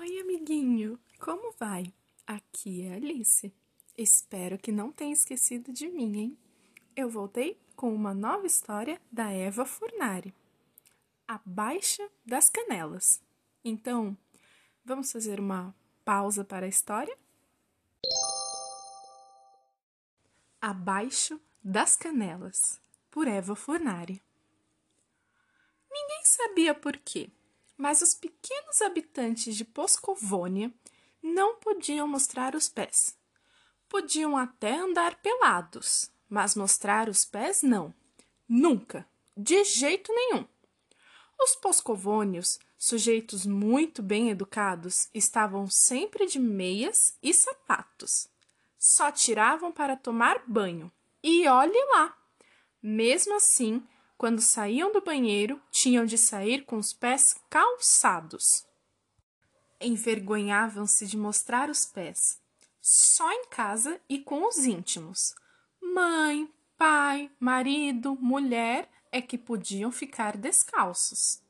Oi, amiguinho, como vai? Aqui é Alice. Espero que não tenha esquecido de mim, hein? Eu voltei com uma nova história da Eva Furnari. A Baixa das Canelas. Então, vamos fazer uma pausa para a história? Abaixo das Canelas, por Eva Furnari. Ninguém sabia por quê mas os pequenos habitantes de Poscovônia não podiam mostrar os pés. Podiam até andar pelados, mas mostrar os pés não. Nunca, de jeito nenhum. Os poscovônios, sujeitos muito bem educados, estavam sempre de meias e sapatos. Só tiravam para tomar banho. E olhe lá! Mesmo assim, quando saíam do banheiro, tinham de sair com os pés calçados. Envergonhavam-se de mostrar os pés, só em casa e com os íntimos. Mãe, pai, marido, mulher é que podiam ficar descalços.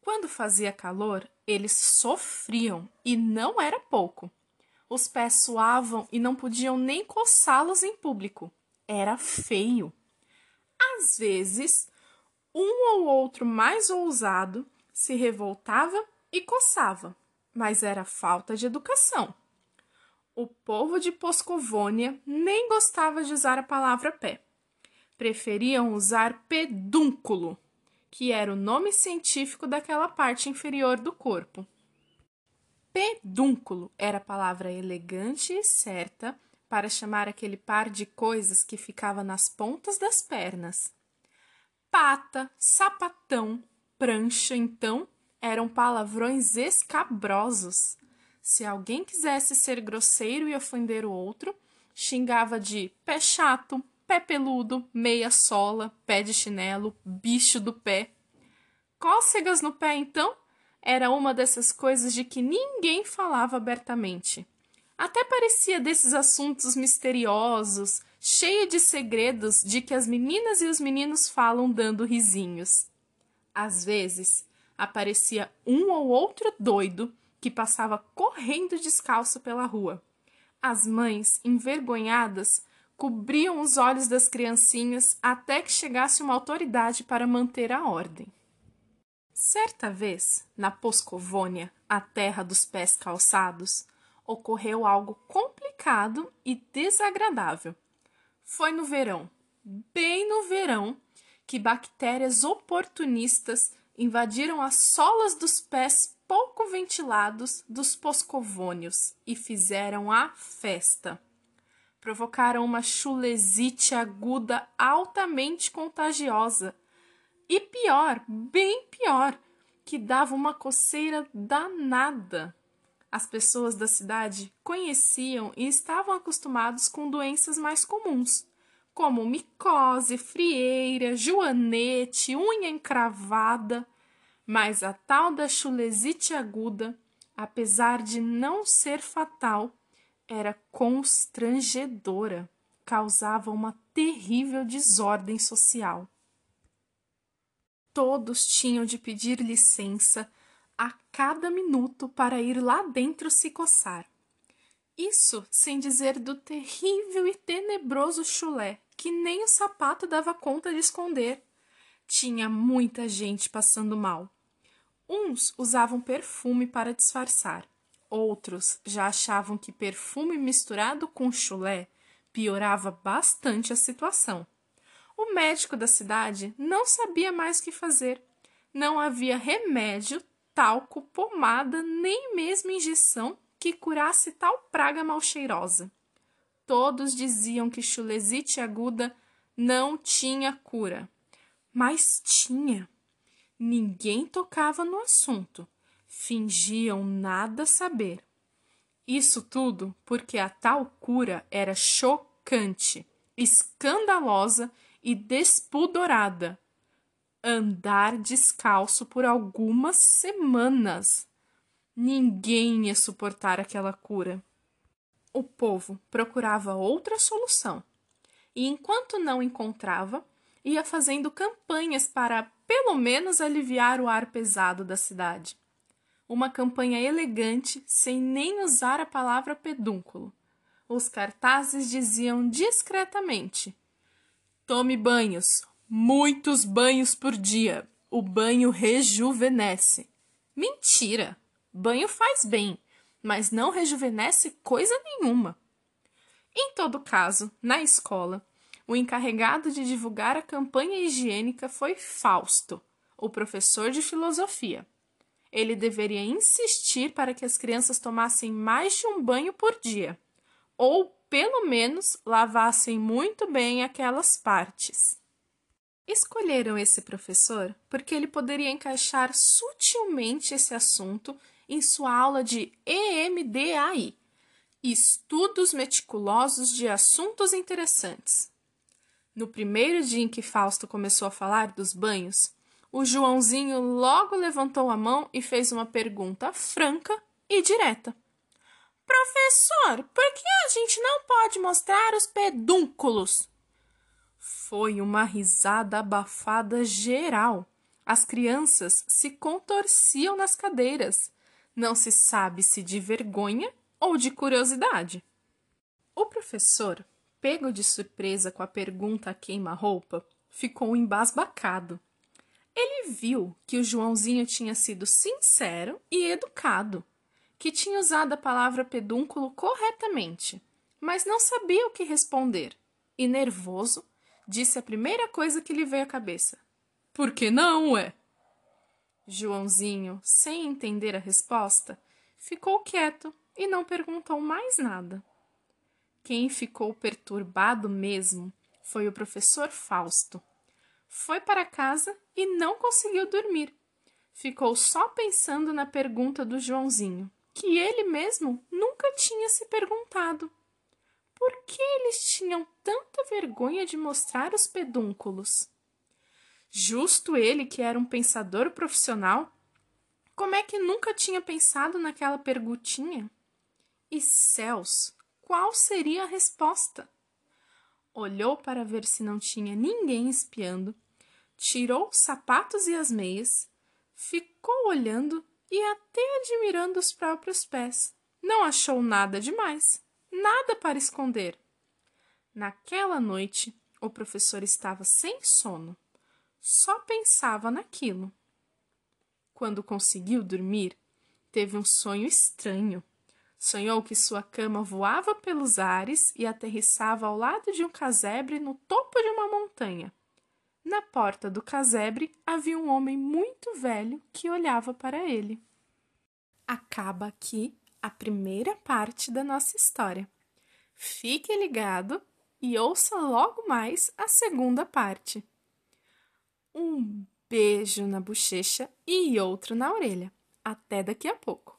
Quando fazia calor, eles sofriam e não era pouco. Os pés suavam e não podiam nem coçá-los em público. Era feio. Às vezes, um ou outro mais ousado se revoltava e coçava, mas era falta de educação. O povo de Poscovônia nem gostava de usar a palavra pé. Preferiam usar pedúnculo, que era o nome científico daquela parte inferior do corpo. Pedúnculo era a palavra elegante e certa para chamar aquele par de coisas que ficava nas pontas das pernas. Pata, sapatão, prancha, então, eram palavrões escabrosos. Se alguém quisesse ser grosseiro e ofender o outro, xingava de pé chato, pé peludo, meia sola, pé de chinelo, bicho do pé. Cócegas no pé, então, era uma dessas coisas de que ninguém falava abertamente. Até parecia desses assuntos misteriosos, cheio de segredos de que as meninas e os meninos falam dando risinhos. Às vezes, aparecia um ou outro doido que passava correndo descalço pela rua. As mães, envergonhadas, cobriam os olhos das criancinhas até que chegasse uma autoridade para manter a ordem. Certa vez, na Poscovônia, a terra dos pés calçados, ocorreu algo complicado e desagradável. Foi no verão, bem no verão, que bactérias oportunistas invadiram as solas dos pés pouco ventilados dos poscovônios e fizeram a festa. Provocaram uma chulesite aguda altamente contagiosa. E pior, bem pior, que dava uma coceira danada. As pessoas da cidade conheciam e estavam acostumados com doenças mais comuns, como micose, frieira, joanete, unha encravada, mas a tal da chulesite aguda, apesar de não ser fatal, era constrangedora, causava uma terrível desordem social. Todos tinham de pedir licença a cada minuto para ir lá dentro se coçar. Isso sem dizer do terrível e tenebroso chulé que nem o sapato dava conta de esconder. Tinha muita gente passando mal. Uns usavam perfume para disfarçar, outros já achavam que perfume misturado com chulé piorava bastante a situação. O médico da cidade não sabia mais o que fazer. Não havia remédio talco, pomada, nem mesmo injeção que curasse tal praga mal cheirosa. Todos diziam que chulesite aguda não tinha cura, mas tinha. Ninguém tocava no assunto, fingiam nada saber. Isso tudo porque a tal cura era chocante, escandalosa e despudorada andar descalço por algumas semanas. Ninguém ia suportar aquela cura. O povo procurava outra solução, e enquanto não encontrava, ia fazendo campanhas para, pelo menos, aliviar o ar pesado da cidade. uma campanha elegante sem nem usar a palavra pedúnculo. Os cartazes diziam discretamente: Tome banhos, muitos banhos por dia. O banho rejuvenesce. Mentira! Banho faz bem, mas não rejuvenesce coisa nenhuma. Em todo caso, na escola, o encarregado de divulgar a campanha higiênica foi Fausto, o professor de filosofia. Ele deveria insistir para que as crianças tomassem mais de um banho por dia, ou, pelo menos, lavassem muito bem aquelas partes. Escolheram esse professor porque ele poderia encaixar sutilmente esse assunto em sua aula de EMDAI Estudos Meticulosos de Assuntos Interessantes. No primeiro dia em que Fausto começou a falar dos banhos, o Joãozinho logo levantou a mão e fez uma pergunta franca e direta. Professor, por que a gente não pode mostrar os pedúnculos? Foi uma risada abafada geral. As crianças se contorciam nas cadeiras. Não se sabe se de vergonha ou de curiosidade. O professor, pego de surpresa com a pergunta a queima-roupa, ficou embasbacado. Ele viu que o Joãozinho tinha sido sincero e educado, que tinha usado a palavra pedúnculo corretamente, mas não sabia o que responder, e nervoso, disse a primeira coisa que lhe veio à cabeça: Por que não, é? Joãozinho, sem entender a resposta, ficou quieto e não perguntou mais nada. Quem ficou perturbado mesmo foi o professor Fausto. Foi para casa e não conseguiu dormir. Ficou só pensando na pergunta do Joãozinho, que ele mesmo nunca tinha se perguntado. Por que eles tinham tanta vergonha de mostrar os pedúnculos? Justo ele, que era um pensador profissional, como é que nunca tinha pensado naquela perguntinha? E céus, qual seria a resposta? Olhou para ver se não tinha ninguém espiando, tirou os sapatos e as meias, ficou olhando e até admirando os próprios pés. Não achou nada demais, nada para esconder. Naquela noite, o professor estava sem sono, só pensava naquilo. Quando conseguiu dormir, teve um sonho estranho. Sonhou que sua cama voava pelos ares e aterrissava ao lado de um casebre no topo de uma montanha. Na porta do casebre havia um homem muito velho que olhava para ele. Acaba aqui a primeira parte da nossa história. Fique ligado e ouça logo mais a segunda parte. Um beijo na bochecha e outro na orelha. Até daqui a pouco.